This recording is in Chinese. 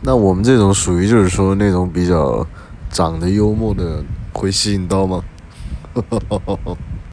那我们这种属于，就是说那种比较长得幽默的，会吸引到吗？